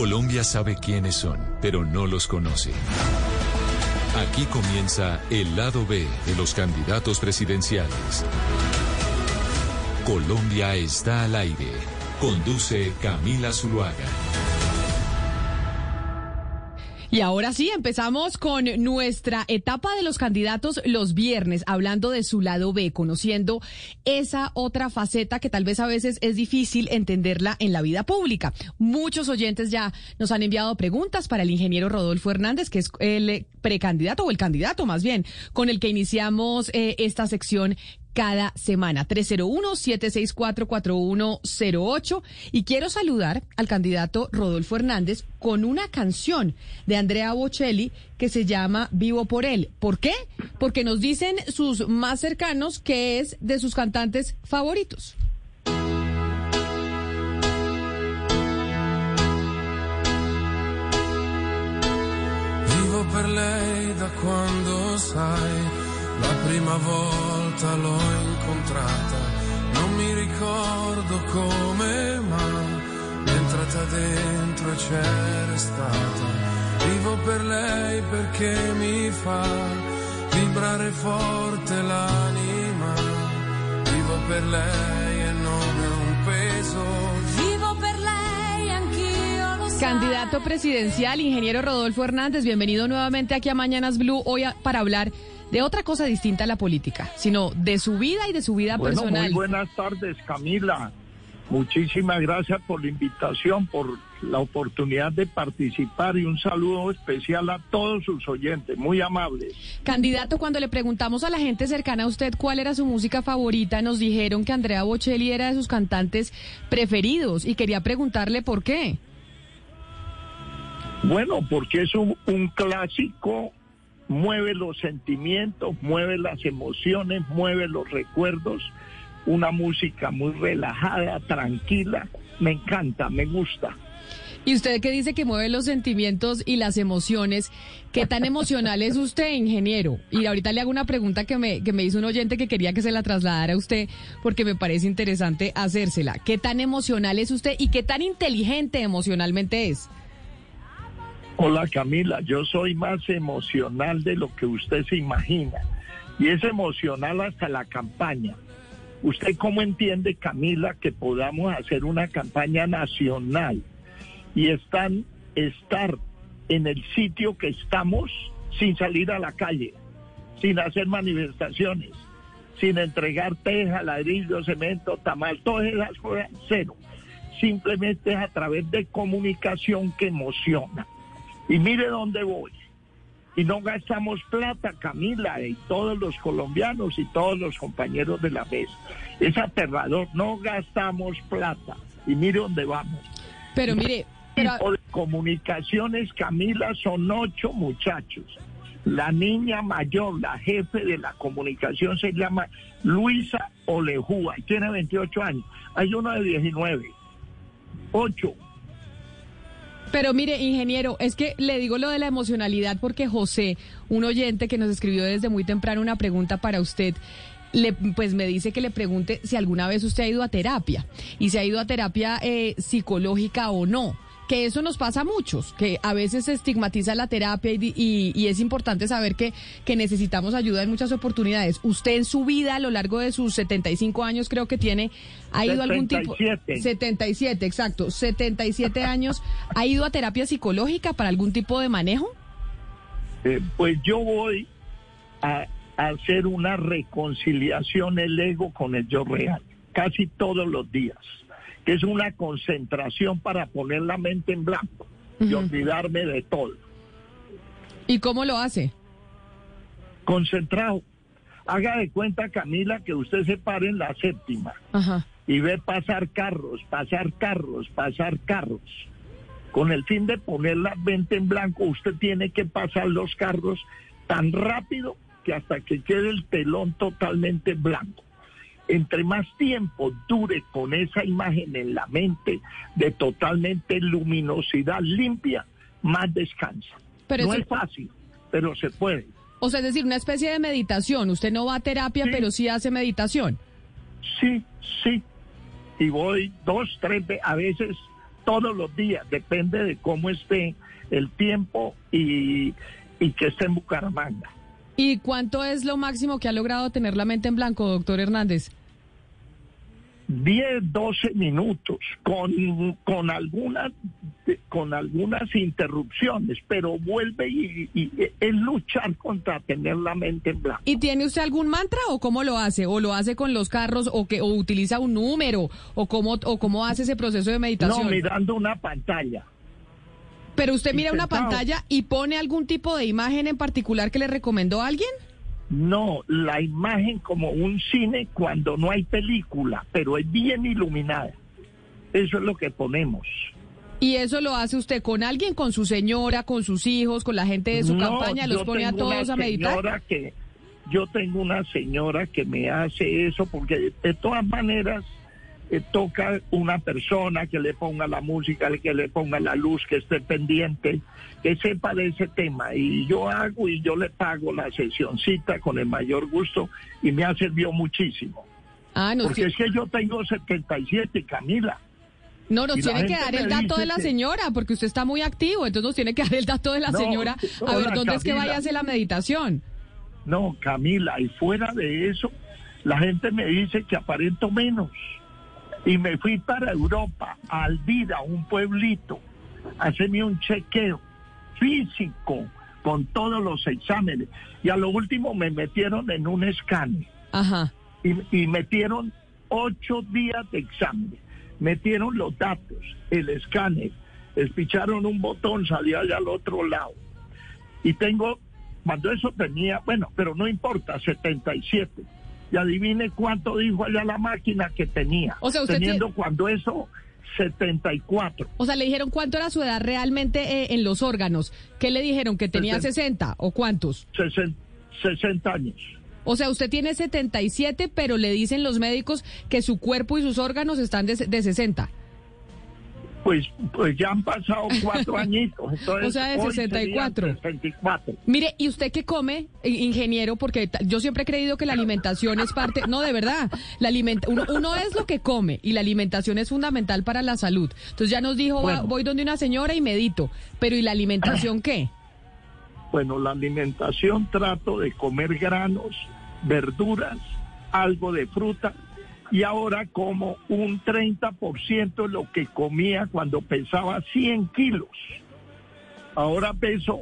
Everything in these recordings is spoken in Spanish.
Colombia sabe quiénes son, pero no los conoce. Aquí comienza el lado B de los candidatos presidenciales. Colombia está al aire. Conduce Camila Zuluaga. Y ahora sí, empezamos con nuestra etapa de los candidatos los viernes, hablando de su lado B, conociendo esa otra faceta que tal vez a veces es difícil entenderla en la vida pública. Muchos oyentes ya nos han enviado preguntas para el ingeniero Rodolfo Hernández, que es el precandidato o el candidato más bien, con el que iniciamos eh, esta sección cada semana. 301-764-4108. Y quiero saludar al candidato Rodolfo Hernández con una canción de Andrea Bocelli que se llama Vivo por él. ¿Por qué? Porque nos dicen sus más cercanos que es de sus cantantes favoritos. Vivo per lei da quando sai la prima volta l'ho incontrata, non mi ricordo come, ma entrata dentro e c'era stata. Vivo per lei perché mi fa vibrare forte l'anima. Vivo per lei e non è un peso. Vivo per lei, anch'io lo so. Candidato presidencial, ingeniero Rodolfo Hernández, bienvenido nuevamente aquí a Mañanas Blue, hoy a- para hablar de otra cosa distinta a la política, sino de su vida y de su vida Bueno, personal. muy buenas tardes, Camila. Muchísimas gracias por la invitación, por la oportunidad de participar y un saludo especial a todos sus oyentes, muy amables. Candidato, cuando le preguntamos a la gente cercana a usted cuál era su música favorita, nos dijeron que Andrea Bocelli era de sus cantantes preferidos y quería preguntarle por qué. Bueno, porque es un, un clásico, mueve los sentimientos, mueve las emociones, mueve los recuerdos, una música muy relajada, tranquila, me encanta, me gusta. Y usted que dice que mueve los sentimientos y las emociones, ¿qué tan emocional es usted, ingeniero? Y ahorita le hago una pregunta que me, que me hizo un oyente que quería que se la trasladara a usted porque me parece interesante hacérsela. ¿Qué tan emocional es usted y qué tan inteligente emocionalmente es? Hola Camila, yo soy más emocional de lo que usted se imagina. Y es emocional hasta la campaña. ¿Usted cómo entiende, Camila, que podamos hacer una campaña nacional y están, estar en el sitio que estamos sin salir a la calle, sin hacer manifestaciones, sin entregar teja, ladrillo, cemento, tamal, todas esas cosas, cero. Simplemente es a través de comunicación que emociona. Y mire dónde voy. Y no gastamos plata, Camila, y todos los colombianos y todos los compañeros de la mesa. Es aterrador, no gastamos plata. Y mire dónde vamos. Pero mire, pero, tipo de comunicaciones, Camila, son ocho muchachos. La niña mayor, la jefe de la comunicación, se llama Luisa Olejúa y tiene 28 años. Hay uno de 19. Ocho. Pero mire, ingeniero, es que le digo lo de la emocionalidad porque José, un oyente que nos escribió desde muy temprano una pregunta para usted, le, pues me dice que le pregunte si alguna vez usted ha ido a terapia y si ha ido a terapia eh, psicológica o no. Que eso nos pasa a muchos, que a veces se estigmatiza la terapia y, y- y es importante saber que, que necesitamos ayuda en muchas oportunidades. ¿Usted en su vida, a lo largo de sus 75 años, creo que tiene, ha ido a algún tipo... 77. 77, exacto. 77 años. ¿Ha ido a terapia psicológica para algún tipo de manejo? Eh, pues yo voy a, a hacer una reconciliación el ego con el yo real, casi todos los días, que es una concentración para poner la mente en blanco y olvidarme de todo. ¿Y cómo lo hace? Concentrado. Haga de cuenta, Camila, que usted se pare en la séptima Ajá. y ve pasar carros, pasar carros, pasar carros. Con el fin de poner la mente en blanco, usted tiene que pasar los carros tan rápido que hasta que quede el telón totalmente blanco. Entre más tiempo dure con esa imagen en la mente de totalmente luminosidad limpia, más descansa. Pero no es fácil, pero se puede. O sea, es decir, una especie de meditación. Usted no va a terapia, Sí. pero sí hace meditación. Sí, sí. Y voy dos, tres, a veces todos los días, depende de cómo esté el tiempo y, y que esté en Bucaramanga. ¿Y cuánto es lo máximo que ha logrado tener la mente en blanco, doctor Hernández? 10, 12 minutos con, con algunas con algunas interrupciones, pero vuelve y, y es luchar contra tener la mente en blanco. ¿Y tiene usted algún mantra o cómo lo hace? ¿O lo hace con los carros o que o utiliza un número o cómo o cómo hace ese proceso de meditación? No, mirando una pantalla. Pero usted mira una pantalla y pone algún tipo de imagen en particular que le recomendó a alguien? No, la imagen como un cine cuando no hay película, pero es bien iluminada. Eso es lo que ponemos. Y eso lo hace usted con alguien, con su señora, con sus hijos, con la gente de su No, campaña, los pone a todos a meditar. Que, yo tengo una señora que me hace eso porque de todas maneras eh, toca una persona que le ponga la música, que le ponga la luz, que esté pendiente, que sepa de ese tema. Y yo hago y yo le pago la sesioncita con el mayor gusto y me ha servido muchísimo. Ah, Porque es que yo tengo 77, Camila. no, nos tiene que dar el dato de la señora, porque usted está muy activo, entonces nos tiene que dar el dato de la No, señora, a ver dónde es que vaya a hacer la meditación. No, Camila, y fuera de eso, la gente me dice que aparento menos. Y me fui para Europa, a Alvira, un pueblito, a hacerme un chequeo físico con todos los exámenes. Y a lo último me metieron en un escáner Ajá. y, y metieron ocho días de examen. Metieron los datos, el escáner, espicharon un botón, salía allá al otro lado. Y tengo, cuando eso tenía, bueno, pero no importa, 77. Y adivine cuánto dijo allá la máquina que tenía. O sea, usted Teniendo tie- cuando eso, 74. O sea, le dijeron cuánto era su edad realmente eh, en los órganos. ¿Qué le dijeron? ¿Que tenía Sesenta. 60 o cuántos? 60, 60 años. O sea, usted tiene 77, pero le dicen los médicos que su cuerpo y sus órganos están de, de 60. Pues, pues ya han pasado cuatro añitos. Entonces, O sea, de hoy serían 64. 64. Mire, ¿y usted qué come, i- ingeniero? Porque yo siempre he creído que la alimentación es parte, no, de verdad, la alimenta, uno, uno es lo que come y la alimentación es fundamental para la salud. Entonces ya nos dijo, Bueno. voy donde una señora y medito, pero ¿y la alimentación qué? Bueno, la alimentación trato de comer granos, verduras, algo de fruta y ahora como un 30% de lo que comía cuando pesaba 100 kilos. Ahora peso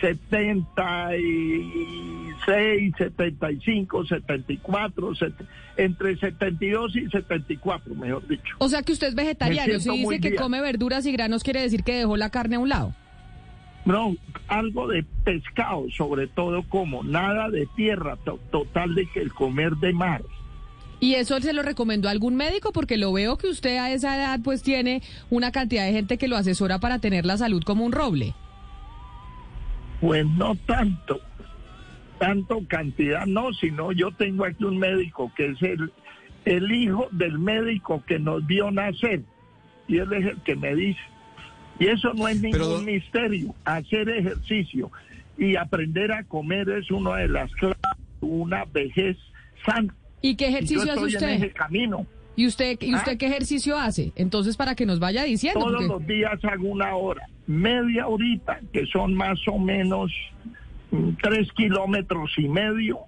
76, 75, 74, set- entre 72 y 74, mejor dicho. O sea que usted es vegetariano, si dice que bien. come verduras y granos quiere decir que dejó la carne a un lado. No, algo de pescado, sobre todo como nada de tierra, to- total de que el comer de mar. ¿Y eso se lo recomendó algún médico? Porque lo veo que usted a esa edad pues tiene una cantidad de gente que lo asesora para tener la salud como un roble. Pues no tanto, tanto cantidad no, sino yo tengo aquí un médico que es el, el hijo del médico que nos vio nacer y él es el que me dice. Y eso no es ningún Pero- misterio, hacer ejercicio y aprender a comer es una de las claves de una vejez sana. ¿Y qué Y yo ejercicio hace estoy en usted? ese camino. ¿Y usted, ¿Y usted ¿Ah? qué ejercicio hace? Entonces, para que nos vaya diciendo. Todos porque- los días hago una hora, media horita, que son más o menos mm, tres kilómetros y medio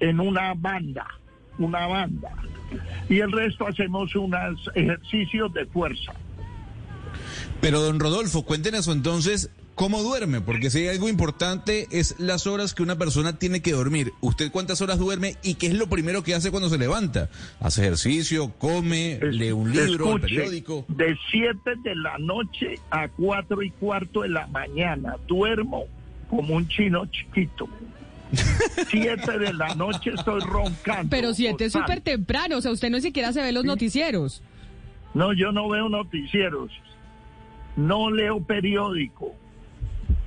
en una banda, una banda. Y el resto hacemos unos ejercicios de fuerza. Pero don Rodolfo, cuéntenos entonces cómo duerme, porque si hay algo importante es las horas que una persona tiene que dormir. ¿Usted cuántas horas duerme y qué es lo primero que hace cuando se levanta? ¿Hace ejercicio, come, Es- lee un libro, escuche, periódico? De 7 de la noche a cuatro y cuarto de la mañana duermo como un chino chiquito. 7 de la noche estoy roncando. Pero siete es Osvaldo. súper temprano, o sea, usted no siquiera se ve los noticieros. No, yo no veo noticieros, no leo periódico,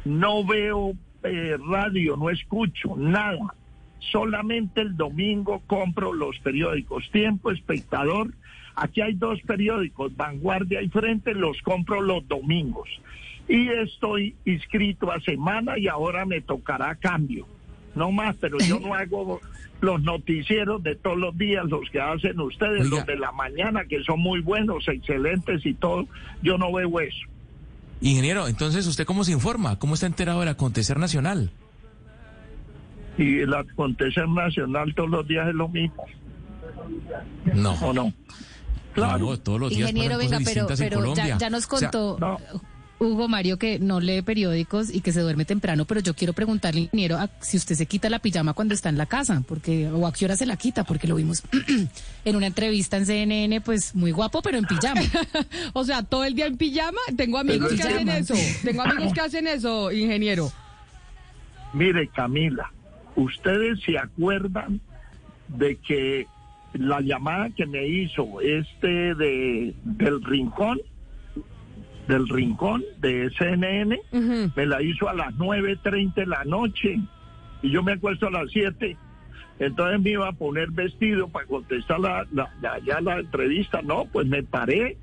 no veo eh, radio, no escucho nada. Solamente el domingo compro los periódicos. Tiempo, espectador. Aquí hay dos periódicos, Vanguardia y Frente, los compro los domingos. Y estoy inscrito a semana y ahora me tocará cambio. no más, pero yo no hago los noticieros de todos los días, los que hacen ustedes, Oiga. los de la mañana, que son muy buenos, excelentes y todo. Yo no veo eso. Ingeniero, entonces, ¿usted cómo se informa? ¿Cómo está enterado del acontecer nacional? Y el acontecer nacional todos los días es lo mismo, No. ¿o no? Claro. No, todos los días Ingeniero, venga, pero, pero ya, ya nos O sea, contó no. Hugo Mario que no lee periódicos y que se duerme temprano, pero yo quiero preguntarle, ingeniero, a- si usted se quita la pijama cuando está en la casa, porque o a qué hora se la quita, porque lo vimos en una entrevista en CNN, pues muy guapo, pero en pijama. O sea, todo el día en pijama. Tengo amigos Pero que en hacen eso. Tengo amigos que hacen eso, ingeniero. Mire, Camila, ustedes se acuerdan de que la llamada que me hizo este de del rincón, del rincón de CNN, Ujú. me la hizo a las 9.30 de la noche y yo me acuesto a las 7. Entonces me iba a poner vestido para contestar la, la, la- ya la entrevista. No, pues me paré,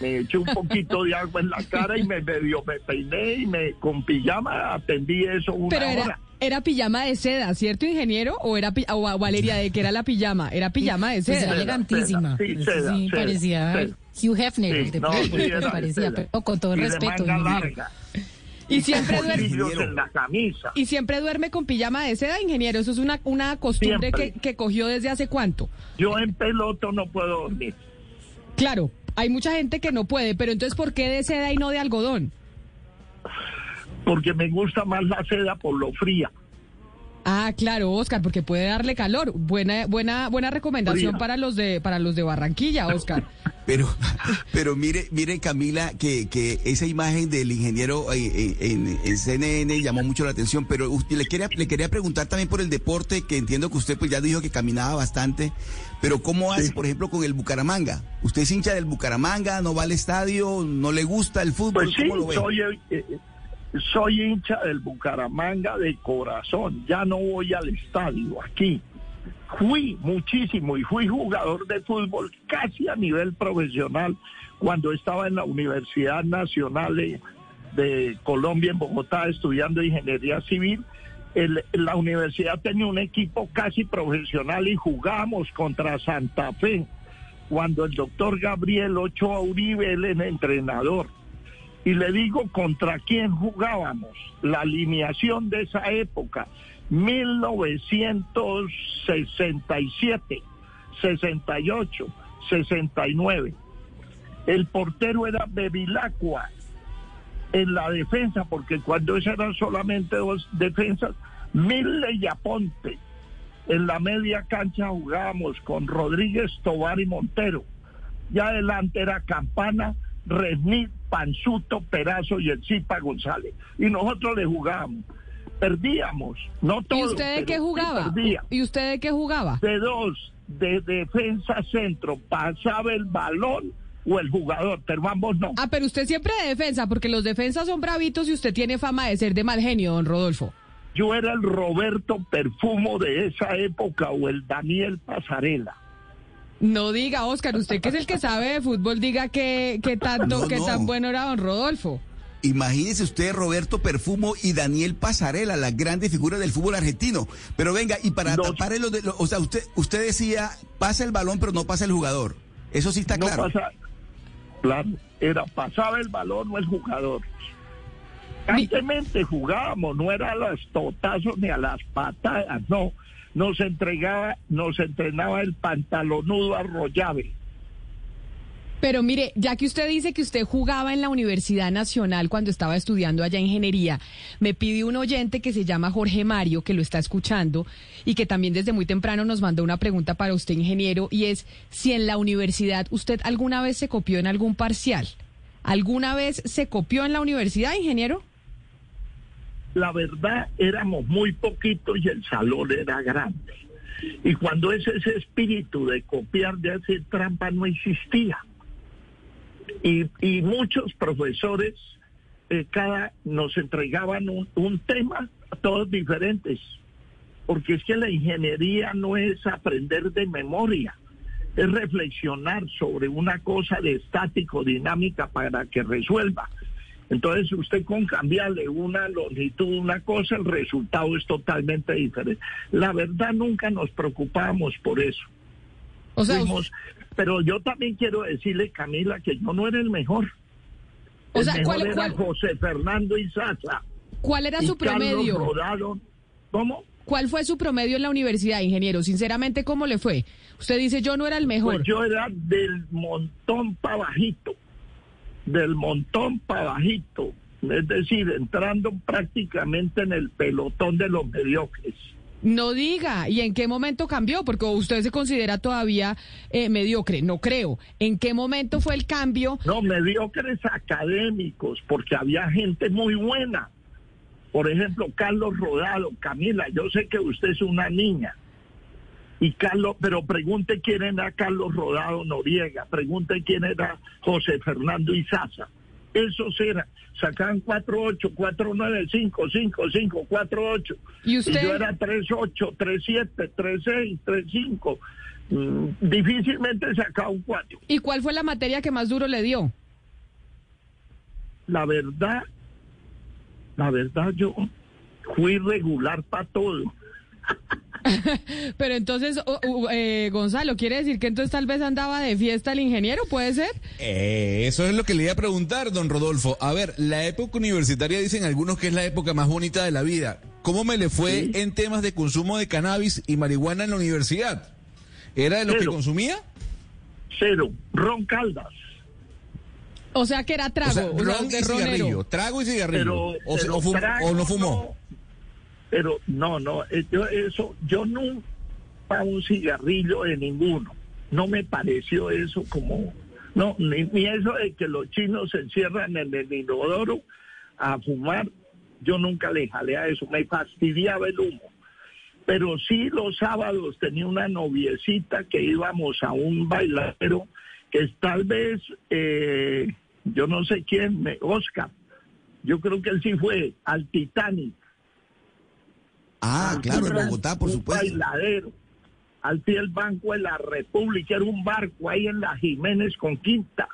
me eché un poquito de agua en la cara y me medio me peiné y me con pijama atendí eso una Pero hora. era, era pijama de seda, ¿cierto, ingeniero? ¿O era o Valeria de que era la pijama? Era pijama de Pues seda. era elegantísima. Sí, Eso seda, sí, seda, parecía seda. Hugh Hefner, Sí, de no, sí, era parecía, pero con todo Y de respeto. manga ingeniero. larga. Y siempre duerme, bolsillos en la camisa. y siempre duerme con pijama de seda, ingeniero. Eso es una, una costumbre que, que cogió desde hace cuánto. Yo en peloto no puedo dormir. Claro, hay mucha gente que no puede, pero entonces ¿por qué de seda y no de algodón? porque me gusta más la seda por lo fría. Ah, claro, Oscar, porque puede darle calor. Buena, buena, buena recomendación para los de, para los de Barranquilla, Oscar. Pero, pero mire, mire Camila, que, que esa imagen del ingeniero eh, en, en CNN llamó mucho la atención, pero usted le quería, le quería preguntar también por el deporte, que entiendo que usted pues ya dijo que caminaba bastante, pero ¿cómo hace, por ejemplo, con el Bucaramanga? ¿Usted es hincha del Bucaramanga, no va al estadio, no le gusta el fútbol? Pues sí, ¿Cómo lo ve? soy, eh, eh, soy hincha del Bucaramanga de corazón. Ya no voy al estadio aquí. Fui muchísimo y fui jugador de fútbol casi a nivel profesional cuando estaba en la Universidad Nacional de, Colombia en Bogotá estudiando ingeniería civil. La universidad tenía un equipo casi profesional y jugábamos contra Santa Fe cuando el doctor Gabriel Ochoa Uribe el entrenador. Y le digo contra quién jugábamos, la alineación de esa época, 1967, 68, 69. El portero era Bevilacqua en la defensa, porque cuando eran solamente dos defensas, Mille y Aponte. En la media cancha jugábamos con Rodríguez, Tobar y Montero. Y adelante era Campana, Resnit, Panzuto, Perazo y el Zipa González. Y nosotros le jugábamos. Perdíamos, no ¿Y todos. usted de qué jugaba? perdía. ¿Y usted de qué jugaba? De dos, de defensa centro, pasaba el balón o el jugador, pero ambos no. Ah, pero usted siempre de defensa, porque los defensas son bravitos y usted tiene fama de ser de mal genio, don Rodolfo. Yo era el Roberto Perfumo de esa época o el Daniel Pasarela. No diga, Oscar, usted que es el que sabe de fútbol, diga que, que tanto, No, que no. tan bueno era don Rodolfo. Imagínese usted Roberto Perfumo y Daniel Pasarela, las grandes figuras del fútbol argentino. Pero venga, y para Los- tapar el, de- lo- o sea, usted, usted decía, pasa el balón, pero no pasa el jugador. Eso sí está no claro. pasa, claro, era pasaba el balón o el jugador. Constantemente jugábamos, no era a los totazos ni a las patadas, no. Nos entregaba, nos entrenaba el pantalonudo arrollable. Pero mire, ya que usted dice que usted jugaba en la Universidad Nacional cuando estaba estudiando allá ingeniería, me pide un oyente que se llama Jorge Mario, que lo está escuchando y que también desde muy temprano nos mandó una pregunta para usted, ingeniero, y es si en la universidad usted alguna vez se copió en algún parcial. ¿Alguna vez se copió en la universidad, ingeniero? La verdad éramos muy poquitos y el salón era grande. Y cuando ese, espíritu de copiar, de hacer trampa no existía. Y, y muchos profesores, eh, cada nos entregaban un, un tema, todos diferentes. Porque es que la ingeniería no es aprender de memoria, es reflexionar sobre una cosa de estático, dinámica para que resuelva. Entonces usted con cambiarle una longitud, una cosa, el resultado es totalmente diferente. La verdad nunca nos preocupábamos por eso. O sea, Fuimos- pero yo también quiero decirle, Camila, que yo no era el mejor. O el sea, mejor ¿cuál- era cuál- José Fernando Izaza. ¿cuál era y su promedio? Rodado. ¿Cómo? ¿Cuál fue su promedio en la universidad, ingeniero? Sinceramente, ¿cómo le fue? Usted dice, yo no era el mejor. Pues yo era del montón para bajito, del montón para bajito, es decir, entrando prácticamente en el pelotón de los mediocres. No diga, ¿y en qué momento cambió? Porque usted se considera todavía eh, mediocre, no creo. ¿En qué momento fue el cambio? No, mediocres académicos, porque había gente muy buena. Por ejemplo, Carlos Rodado, Camila, yo sé que usted es una niña. Y Carlos, pero pregunte quién era Carlos Rodado Noriega, pregunte quién era José Fernando Izaza. Esos eran, sacaban 4-8, 4-9, 5, 5, 5, 4-8. ¿Y usted? yo era 3-8, 3-7, 3-6, 3-5. Mm, difícilmente sacaba un 4. ¿Y cuál fue la materia que más duro le dio? la verdad, la verdad yo fui regular para todo. Pero entonces, o- o- eh, Gonzalo, ¿quiere decir que entonces tal vez andaba de fiesta el ingeniero? ¿Puede ser? Eh, eso es lo que le iba a preguntar, don Rodolfo. A ver, la época universitaria dicen algunos que es la época más bonita de la vida. ¿Cómo me le fue Sí. en temas de consumo de cannabis y marihuana en la universidad? ¿Era de los que consumía? Cero, Ron Caldas. O sea, que era trago, o sea, o sea, ron de y ronero. cigarrillo, trago y cigarrillo. Pero, o, pero o fum- trago o no fumó. Pero no, no, eh, yo eso, yo nunca un cigarrillo de ninguno. No me pareció eso como, no, ni, ni eso de que los chinos se encierran en el inodoro a fumar. Yo nunca le jalé a eso, me fastidiaba el humo. Pero sí los sábados tenía una noviecita que íbamos a un bailadero que tal vez, eh, yo no sé quién, Oscar, yo creo que él sí fue al Titanic. Ah, Al claro, en Bogotá, por un supuesto. bailadero. Al pie del Banco de la República, era un barco ahí en la Jiménez con Quinta.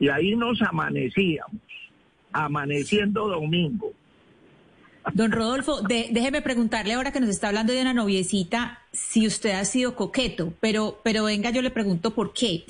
Y ahí nos amanecíamos, amaneciendo domingo. Don Rodolfo, déjeme preguntarle ahora que nos está hablando de una noviecita si usted ha sido coqueto, pero, pero venga, yo le pregunto por qué.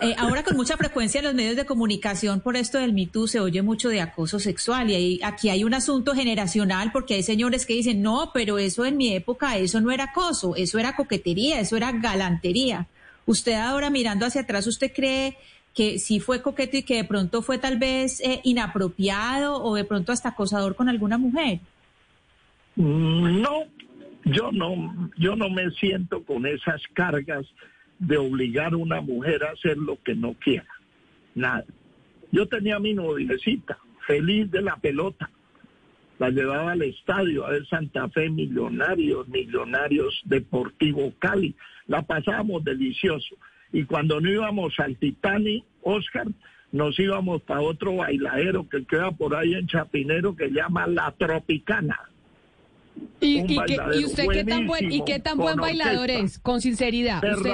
Eh, ahora con mucha frecuencia en los medios de comunicación por esto del Me Too se oye mucho de acoso sexual y aquí hay un asunto generacional porque hay señores que dicen, no, pero eso en mi época, eso no era acoso, eso era coquetería, eso era galantería. Usted ahora mirando hacia atrás, ¿usted cree que sí fue coqueto y que de pronto fue tal vez eh, inapropiado o de pronto hasta acosador con alguna mujer? Mm, No, yo no, yo no me siento con esas cargas de obligar a una mujer a hacer lo que no quiera. Nada. Yo tenía a mi noviecita, feliz de la pelota. La llevaba al estadio a ver Santa Fe Millonarios, Millonarios Deportivo Cali. La pasábamos delicioso. Y cuando no íbamos al Titanic, Oscar, nos íbamos para otro bailadero que queda por ahí en Chapinero que llama La Tropicana. ¿Y, y qué- y usted qué tan buen, y qué tan buen bailador orquesta. es? Con sinceridad. Usted-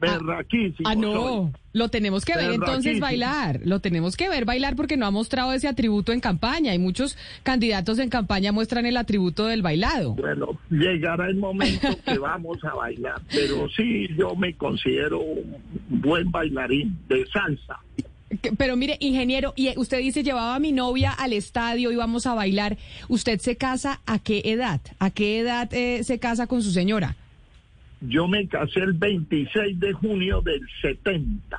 Berraquísimo. Ah, no, soy. lo tenemos que ver entonces bailar, lo tenemos que ver bailar porque no ha mostrado ese atributo en campaña y muchos candidatos en campaña muestran el atributo del bailado. Bueno, llegará el momento que vamos a bailar, pero sí, yo me considero un buen bailarín de salsa. Pero mire, ingeniero, y usted dice llevaba a mi novia al estadio, íbamos a bailar. ¿Usted se casa a qué edad? ¿A qué edad eh, se casa con su señora? Yo me casé el 26 de junio del 70,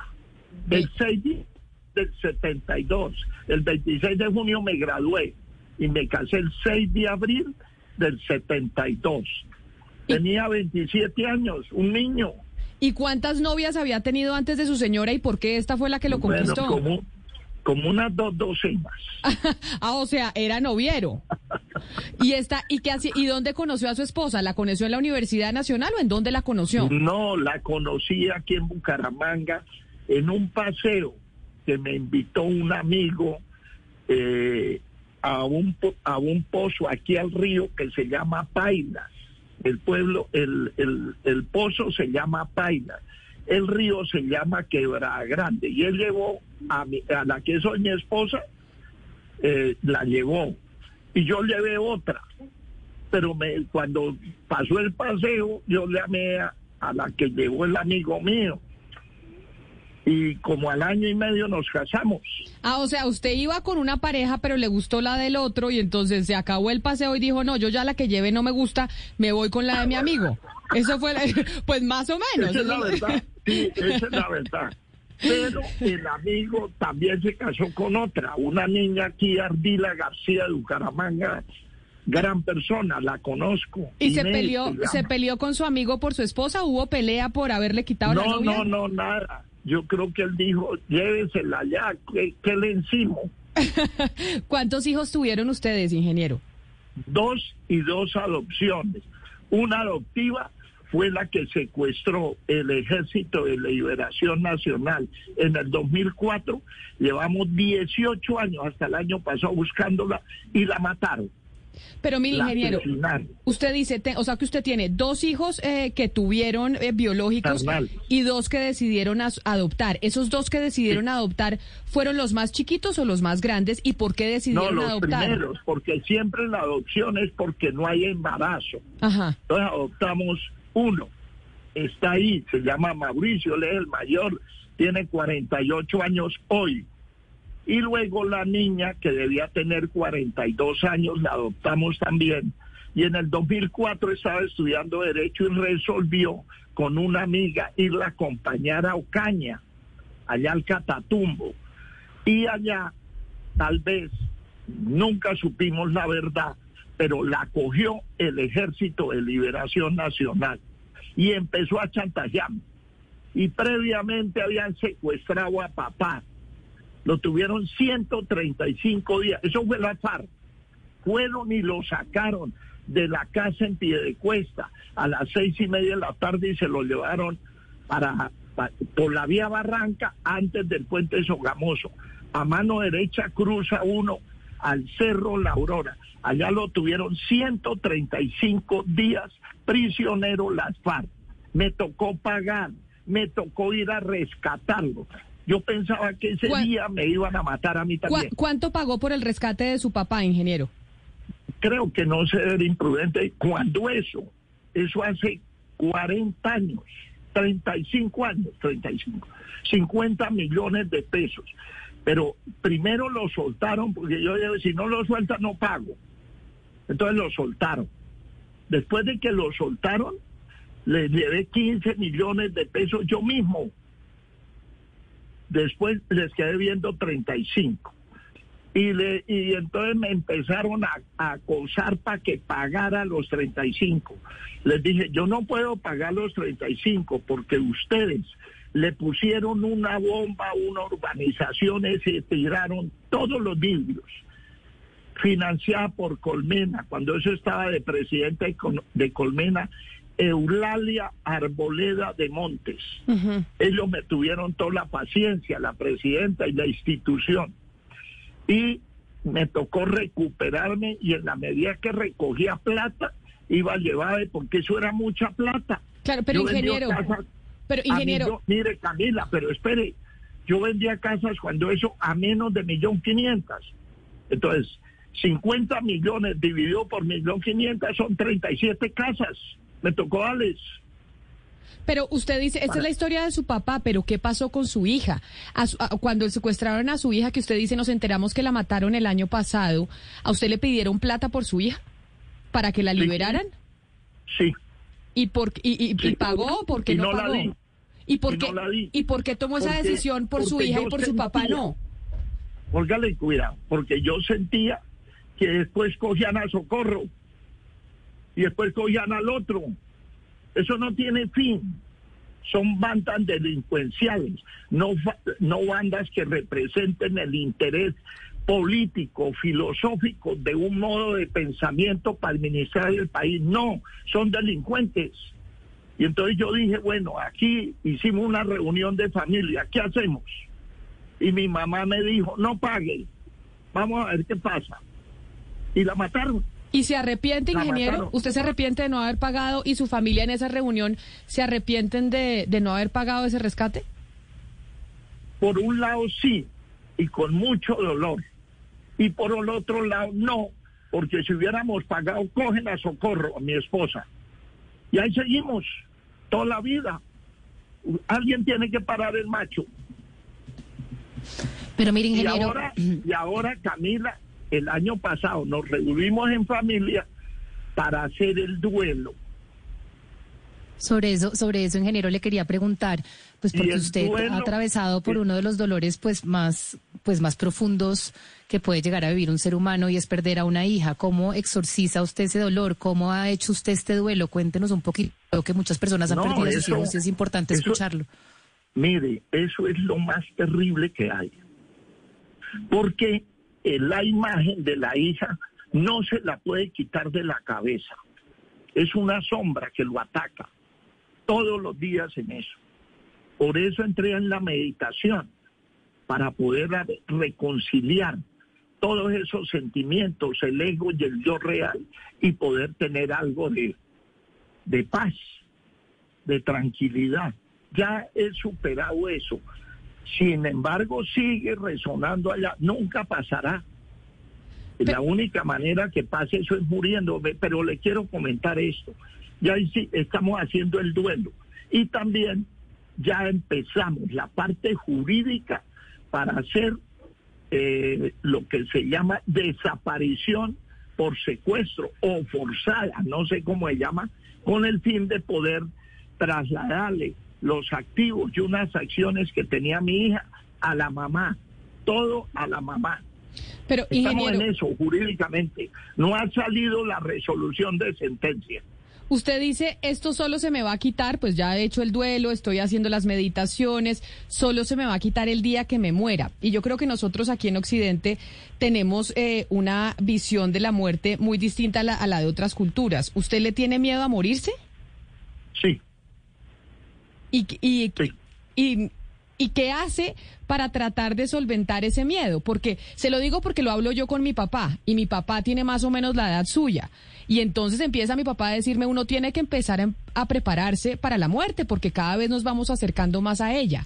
el 6 de- del 72. El 26 de junio me gradué y me casé el 6 de abril del 72. Tenía 27 años, un niño. ¿Y cuántas novias había tenido antes de su señora y por qué esta fue la que lo Bueno, conquistó? como, como unas dos docenas. ah, o sea, era noviero. ¿Y esta y qué hacía- y dónde conoció a su esposa? ¿La conoció en la Universidad Nacional o en dónde la conoció? No, la conocí aquí en Bucaramanga en un paseo que me invitó un amigo eh, a, un, a un pozo aquí al río que se llama Pailas. El pueblo, el, el, pozo se llama Pailas. El río se llama Quebrada Grande. Y él llevó a, mi- a la que soy mi esposa eh, la llevó y yo llevé otra. Pero cuando pasó el paseo, yo llamé a, a la que llevó el amigo mío. Y como al año y medio nos casamos. Ah, o sea, usted iba con una pareja, pero le gustó la del otro y entonces se acabó el paseo y dijo, no, yo ya la que llevé no me gusta, me voy con la de mi amigo. Eso fue, la- pues más o menos. Esa es la verdad. Sí, esa es la verdad. Pero el amigo también se casó con otra, una niña aquí, Ardila García de Bucaramanga, gran persona, la conozco. ¿Y se peleó, se peleó con su amigo por su esposa? ¿Hubo pelea por haberle quitado la No, novia? no, no, nada. Yo creo que él dijo, llévesela ya, que, que le encimo. ¿Cuántos hijos tuvieron ustedes, ingeniero? Dos y dos adopciones. Una adoptiva fue la que secuestró el Ejército de Liberación Nacional en el 2004. Llevamos 18 años hasta el año pasado buscándola y la mataron. Pero mire, La ingeniero, usted dice, te- o sea, que usted tiene dos hijos eh, que tuvieron eh, biológicos Carnal. y dos que decidieron as- adoptar. ¿Esos dos que decidieron adoptar fueron los más chiquitos o los más grandes? ¿Y por qué No, decidieron los adoptar? primeros, porque siempre la adopción es porque no hay embarazo. Ajá. Entonces adoptamos uno. Está ahí, se llama Mauricio, él es el mayor, tiene 48 años hoy. Y luego la niña, que debía tener 42 años, la adoptamos también. Y en el 2004 estaba estudiando Derecho y resolvió con una amiga irla a acompañar a Ocaña, allá al Catatumbo. Y allá, tal vez, nunca supimos la verdad, pero la cogió el Ejército de Liberación Nacional y empezó a chantajearme. Y previamente habían secuestrado a papá. Lo tuvieron 135 días. Eso fue la FARC. Fueron y lo sacaron de la casa en Piedecuesta a las seis y media de la tarde y se lo llevaron para, pa- por la vía Barranca antes del puente Sogamoso. A mano derecha cruza uno al Cerro La Aurora. Allá lo tuvieron 135 días prisionero las FARC. Me tocó pagar, me tocó ir a rescatarlo. Yo pensaba que ese ¿Cuál- día me iban a matar a mí ¿Cuá- también. ¿Cuánto pagó por el rescate de su papá, ingeniero? Creo que no se era imprudente cuando eso, eso hace 40 años, 35 años, 35, 50 millones de pesos. Pero primero lo soltaron porque yo dije, si no lo sueltan no pago. Entonces lo soltaron. Después de que lo soltaron, le llevé 15 millones de pesos yo mismo. Después les quedé viendo 35. Y, le, y entonces me empezaron a, acosar para que pagara los 35. Les dije, yo no puedo pagar los 35 porque ustedes le pusieron una bomba a una urbanización y se tiraron todos los vidrios financiada por Colmena, cuando eso estaba de presidente de Colmena, Eulalia Arboleda de Montes. Ujú. Ellos me tuvieron toda la paciencia, la presidenta y la institución. Y me tocó recuperarme y en la medida que recogía plata, iba a llevar, porque eso era mucha plata. Claro, pero Yo ingeniero, pero ingeniero, millón- mire Camila, pero espere, yo vendía casas cuando eso a menos de millón quinientas. Entonces, 50 millones dividido por millón quinientas son 37 casas. Me tocó darles. pero usted dice, esta es la historia de su papá, pero ¿qué pasó con su hija? A su- a- cuando secuestraron a su hija, que usted dice, nos enteramos que la mataron el año pasado, ¿a usted le pidieron plata por su hija? ¿Para que la Sí. liberaran? Sí, ¿Y, por, y, y- y pagó o por qué Y no, no la pagó? di. ¿Y por, Y qué, no la di. ¿Y por qué tomó esa Porque- decisión por su porque hija y por su papá no? póngale cuidado, porque yo sentía que después cogían a Socorro y después cogían al otro. Eso no tiene fin. Son bandas delincuenciales, no, no bandas que representen el interés político, filosófico de un modo de pensamiento para administrar el país. No, son delincuentes. Y entonces yo dije, bueno, aquí hicimos una reunión de familia, ¿qué hacemos? Y mi mamá me dijo, no pague, vamos a ver qué pasa. Y la mataron. ¿Y se arrepiente, ingeniero? ¿Usted se arrepiente de no haber pagado y su familia en esa reunión se arrepienten de, de no haber pagado ese rescate? Por un lado sí, y con mucho dolor, y por el otro lado no, porque si hubiéramos pagado, cogen a socorro a mi esposa. Y ahí seguimos toda la vida. Alguien tiene que parar el macho. Pero mire, Y ingeniero, ahora, y ahora, Camila, el año pasado nos reunimos en familia para hacer el duelo. sobre eso, sobre eso, ingeniero, le quería preguntar, pues porque usted duelo- ha atravesado por uno de los dolores pues más, pues más profundos que puede llegar a vivir un ser humano y es perder a una hija. ¿Cómo exorciza usted ese dolor? ¿Cómo ha hecho usted este duelo? Cuéntenos un poquito, Creo que muchas personas han No, perdido a sus hijos y es importante eso- escucharlo. Mire, eso es lo más terrible que hay. Porque la imagen de la hija no se la puede quitar de la cabeza. Es una sombra que lo ataca todos los días en eso. Por eso entré en la meditación, para poder reconciliar todos esos sentimientos, el ego y el yo real, y poder tener algo de, de paz, de tranquilidad. Ya he superado eso. Sin embargo, sigue resonando allá. Nunca pasará. La única manera que pase eso es muriendo. Pero le quiero comentar esto. Ya estamos haciendo el duelo. Y también ya empezamos la parte jurídica para hacer eh, lo que se llama desaparición por secuestro o forzada, no sé cómo se llama, con el fin de poder trasladarle los activos y unas acciones que tenía mi hija a la mamá, todo a la mamá. Pero, Estamos ingeniero, en eso jurídicamente. No ha salido la resolución de sentencia. usted dice, esto solo se me va a quitar, pues ya he hecho el duelo, estoy haciendo las meditaciones, solo se me va a quitar el día que me muera. Y yo creo que nosotros aquí en Occidente tenemos eh, una visión de la muerte muy distinta a la, a la de otras culturas. ¿Usted le tiene miedo a morirse? Sí. ¿Y, y, Sí. y, y qué hace para tratar de solventar ese miedo? Porque se lo digo porque lo hablo yo con mi papá y mi papá tiene más o menos la edad suya. Y entonces empieza mi papá a decirme, uno tiene que empezar a, a prepararse para la muerte porque cada vez nos vamos acercando más a ella.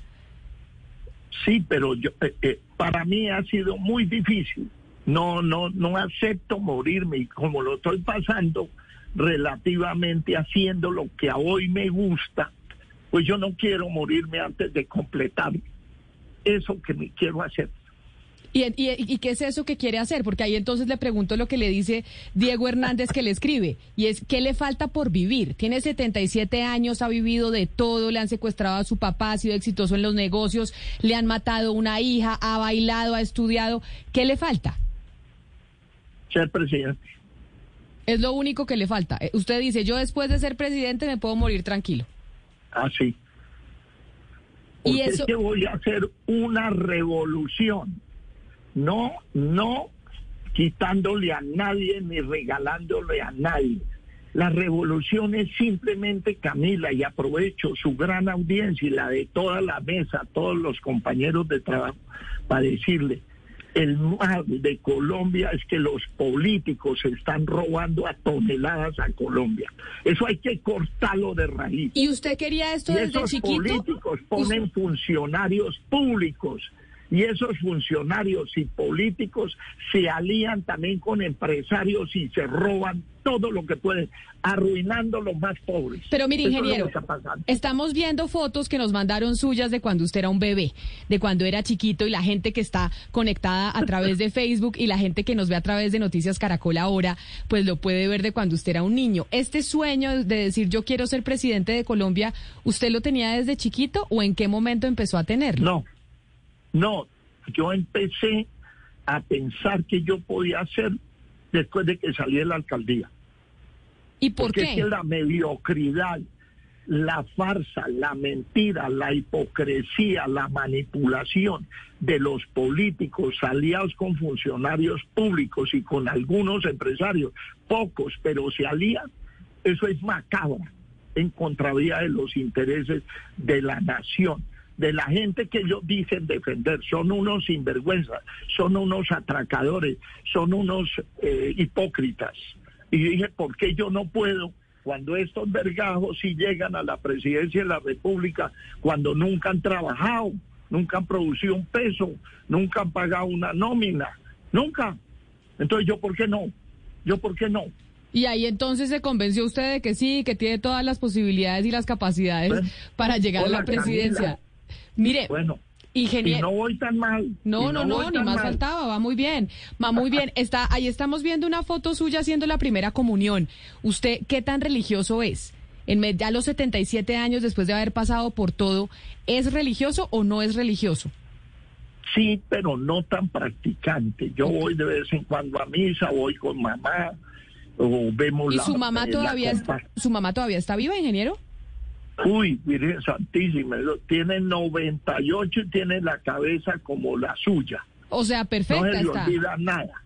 Sí, pero yo, eh, eh, para mí ha sido muy difícil. No, no, no acepto morirme y como lo estoy pasando relativamente haciendo lo que a hoy me gusta, pues yo no quiero morirme antes de completar eso que me quiero hacer. ¿Y, y, y qué es eso que quiere hacer? Porque ahí entonces le pregunto lo que le dice Diego Hernández que le escribe, y es, ¿qué le falta por vivir? Tiene 77 años, ha vivido de todo, le han secuestrado a su papá, ha sido exitoso en los negocios, le han matado una hija, ha bailado, ha estudiado. ¿Qué le falta? Ser presidente. Es lo único que le falta. Eh, Usted dice, yo después de ser presidente me puedo morir tranquilo. Así. Y Porque eso- es que voy a hacer una revolución. No, no quitándole a nadie ni regalándole a nadie. La revolución es simplemente, Camila, y aprovecho su gran audiencia y la de toda la mesa, todos los compañeros de trabajo, para decirle, el mal de Colombia es que los políticos están robando a toneladas a Colombia. Eso hay que cortarlo de raíz. ¿Y usted quería esto Y desde esos chiquito? políticos ponen funcionarios públicos y esos funcionarios y políticos se alían también con empresarios y se roban todo lo que pueden, arruinando a los más pobres. Pero mire, es ingeniero, estamos viendo fotos que nos mandaron suyas de cuando usted era un bebé, de cuando era chiquito y la gente que está conectada a través de Facebook y la gente que nos ve a través de Noticias Caracol ahora, pues lo puede ver de cuando usted era un niño. Este sueño de decir yo quiero ser presidente de Colombia, ¿usted lo tenía desde chiquito o en qué momento empezó a tenerlo? No, no, yo empecé a pensar que yo podía hacer después de que salí de la alcaldía. ¿Y por Porque es qué? que la mediocridad, la farsa, la mentira, la hipocresía, la manipulación de los políticos aliados con funcionarios públicos y con algunos empresarios, pocos, pero se alían, eso es macabra en contravía de los intereses de la nación, de la gente que ellos dicen defender. Son unos sinvergüenzas, son unos atracadores, son unos eh, hipócritas. Y dije, ¿por qué yo no puedo? Cuando estos vergajos sí llegan a la presidencia de la República, cuando nunca han trabajado, nunca han producido un peso, nunca han pagado una nómina, Nunca. Entonces, ¿yo por qué no? ¿Yo por qué no? Y ahí entonces se convenció usted de que sí, que tiene todas las posibilidades y las capacidades Bueno, para llegar a la presidencia. Mire, Bueno, y ingeniero. no voy tan mal. No, y no, no, ni más mal. faltaba, va muy bien, va muy bien. Está, ahí estamos viendo una foto suya haciendo la primera comunión. ¿Usted qué tan religioso es? En ya a los 77 años, después de haber pasado por todo, ¿es religioso o no es religioso? Sí, pero no tan practicante. Yo voy de vez en cuando a misa, voy con mamá, o vemos ¿Y la- su mamá eh, la todavía su mamá todavía está viva, ingeniero? Uy, Virgen Santísima, tiene 98 y tiene la cabeza como la suya. O sea, No perfecta se le está. olvida nada.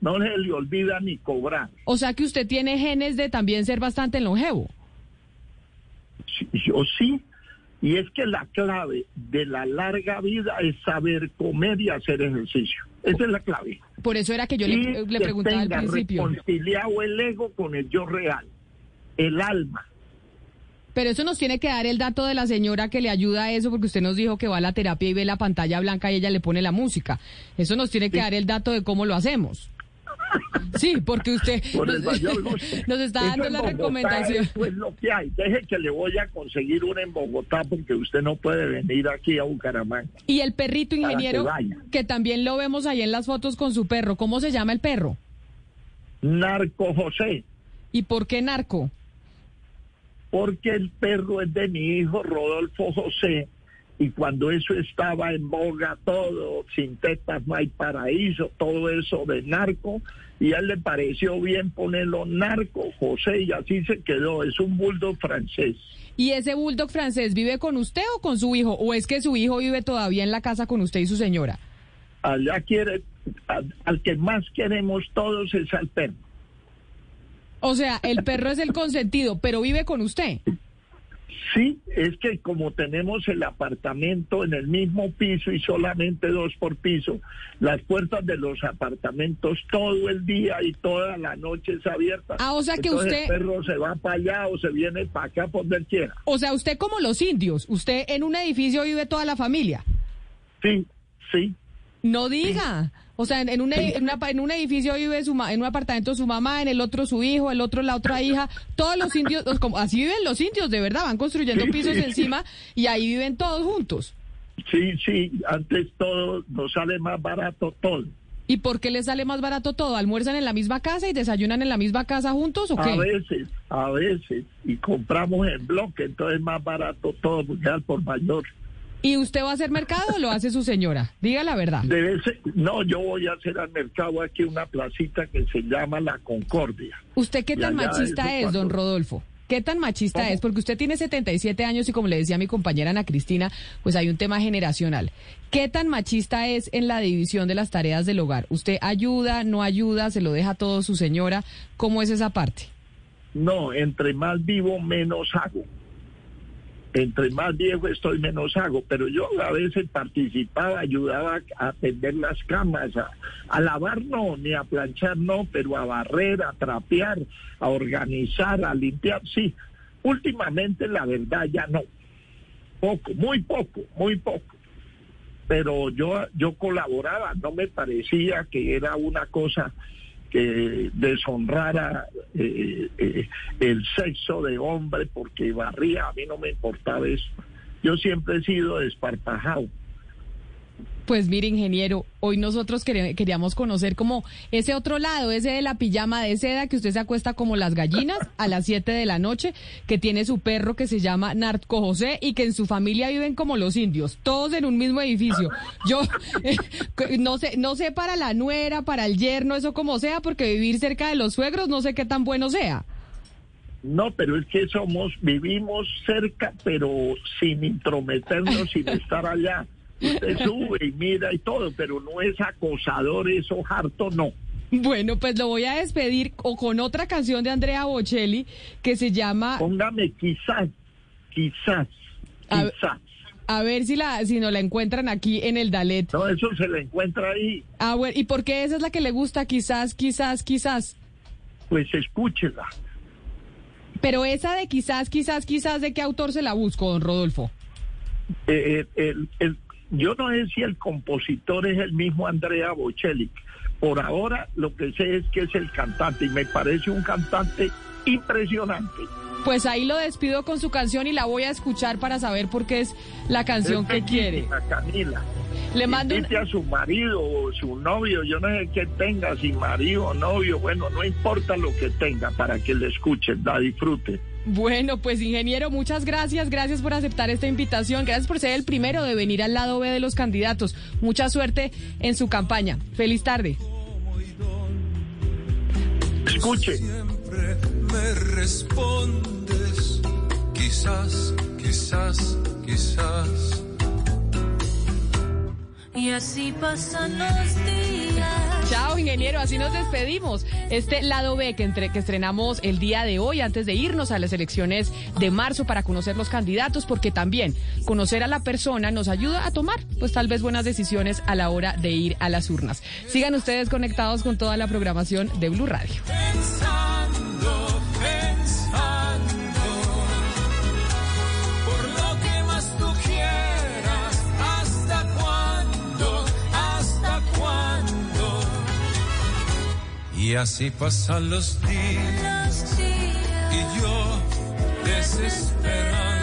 No se le olvida ni cobrar. O sea que usted tiene genes de también ser bastante longevo. Sí, Yo sí. Y es que la clave de la larga vida es saber comer y hacer ejercicio. Esa es la clave. Por eso era que yo y le, le que preguntaba al tenga principio. reconciliado el ego con el yo real, el alma. Pero eso nos tiene que dar el dato de la señora que le ayuda a eso, porque usted nos dijo que va a la terapia y ve la pantalla blanca y ella le pone la música. Eso nos tiene que dar el dato de cómo lo hacemos. Sí, porque usted Por nos, está dando la Bogotá, recomendación. Eso es lo que hay. Deje que le voy a conseguir una en Bogotá porque usted no puede venir aquí a Bucaramanga. Y el perrito que ingeniero, vaya. que también lo vemos ahí en las fotos con su perro. ¿Cómo se llama el perro? Narco José, ¿Y por qué narco? Porque el perro es de mi hijo Rodolfo José. Y cuando eso estaba en boga, todo, sin tetas no hay paraíso, todo eso de narco, y a él le pareció bien ponerlo narco José, y así se quedó. Es un bulldog francés. ¿Y ese bulldog francés vive con usted o con su hijo? ¿O es que su hijo vive todavía en la casa con usted y su señora? allá quiere, al, al que más queremos todos es al perro. O sea, el perro es el consentido, pero vive con usted. Sí, es que como tenemos el apartamento en el mismo piso y solamente dos por piso, las puertas de los apartamentos todo el día y toda la noche es abierta. Ah, o sea que Entonces usted- El perro se va para allá o se viene para acá por donde quiera. O sea, usted como los indios, usted en un edificio vive toda la familia. Sí, sí. No diga. O sea, en, en un, en una en un edificio vive su ma- en un apartamento su mamá, en el otro su hijo, el otro la otra hija. Todos los indios, los- como, así viven los indios, de verdad, van construyendo Sí, pisos sí. encima y ahí viven todos juntos. Sí, sí, antes todo nos sale más barato todo. ¿Y por qué les sale más barato todo? ¿Almuerzan en la misma casa y desayunan en la misma casa juntos o A qué? veces, a veces, y compramos en bloque, entonces es más barato todo, porque al por mayor. ¿Y usted va a hacer mercado o lo hace su señora? Diga la verdad. Debe ser, no, yo voy a hacer al mercado aquí una placita que se llama La Concordia. ¿Usted qué tan machista es, don Rodolfo? ¿Qué tan machista ¿Cómo? es? Porque usted tiene 77 años y como le decía mi compañera Ana Cristina, pues hay un tema generacional. ¿Qué tan machista es en la división de las tareas del hogar? ¿Usted ayuda, no ayuda, se lo deja todo su señora? ¿Cómo es esa parte? No, entre más vivo, menos hago. Entre más viejo estoy, menos hago. Pero yo a veces participaba, ayudaba a tender las camas, a, a lavar no, ni a planchar no, pero a barrer, a trapear, a organizar, a limpiar, sí. Últimamente, la verdad, ya no. Poco, muy poco, muy poco. Pero yo, yo colaboraba, no me parecía que era una cosa que deshonrara eh, eh, el sexo de hombre porque barría, a mí no me importaba eso. Yo siempre he sido desparpajado. Pues mire, ingeniero, hoy nosotros queríamos conocer como ese otro lado, ese de la pijama de seda que usted se acuesta como las gallinas a las 7 de la noche, que tiene su perro que se llama Narco José y que en su familia viven como los indios, todos en un mismo edificio. Yo eh, no sé, no sé para la nuera, para el yerno, eso como sea, porque vivir cerca de los suegros no sé qué tan bueno sea. No, pero es que somos, vivimos cerca, pero sin intrometernos, sin estar allá. Usted sube y mira y todo, pero no es acosador, eso harto, no. Bueno, pues lo voy a despedir o con otra canción de Andrea Bocelli que se llama Póngame quizás, quizás, A quizás. A ver si la si nos la encuentran aquí en el Dalet. No, eso se le encuentra ahí, Ah, bueno, ¿y por qué esa es la que le gusta? Quizás, quizás, quizás. pues escúchela. Pero esa de quizás, quizás, quizás, ¿de qué autor se la busco, don Rodolfo? Eh, el- el- yo no sé si el compositor es el mismo Andrea Bocelli, Por ahora lo que sé es que es el cantante y me parece un cantante impresionante. Pues ahí lo despido con su canción y la voy a escuchar para saber por qué es la canción Es que quiere. Camila. Le mando un- a su marido o su novio, yo no sé qué tenga, si marido o novio, bueno, no importa lo que tenga para que le escuchen, la disfrute. Bueno, pues ingeniero, muchas gracias, gracias por aceptar esta invitación, gracias por ser el primero de venir al lado B de los candidatos. Mucha suerte en su campaña. Feliz tarde. Escuche. Siempre me respondes, quizás, quizás, quizás. Y así pasan los días. Chao, ingeniero, así nos despedimos. Este lado B que, entre, que estrenamos el día de hoy antes de irnos a las elecciones de marzo para conocer los candidatos, porque también conocer a la persona nos ayuda a tomar, pues tal vez buenas decisiones a la hora de ir a las urnas. Sigan ustedes conectados con toda la programación de Blue Radio. Y así pasan los días Los días. y yo desesperando.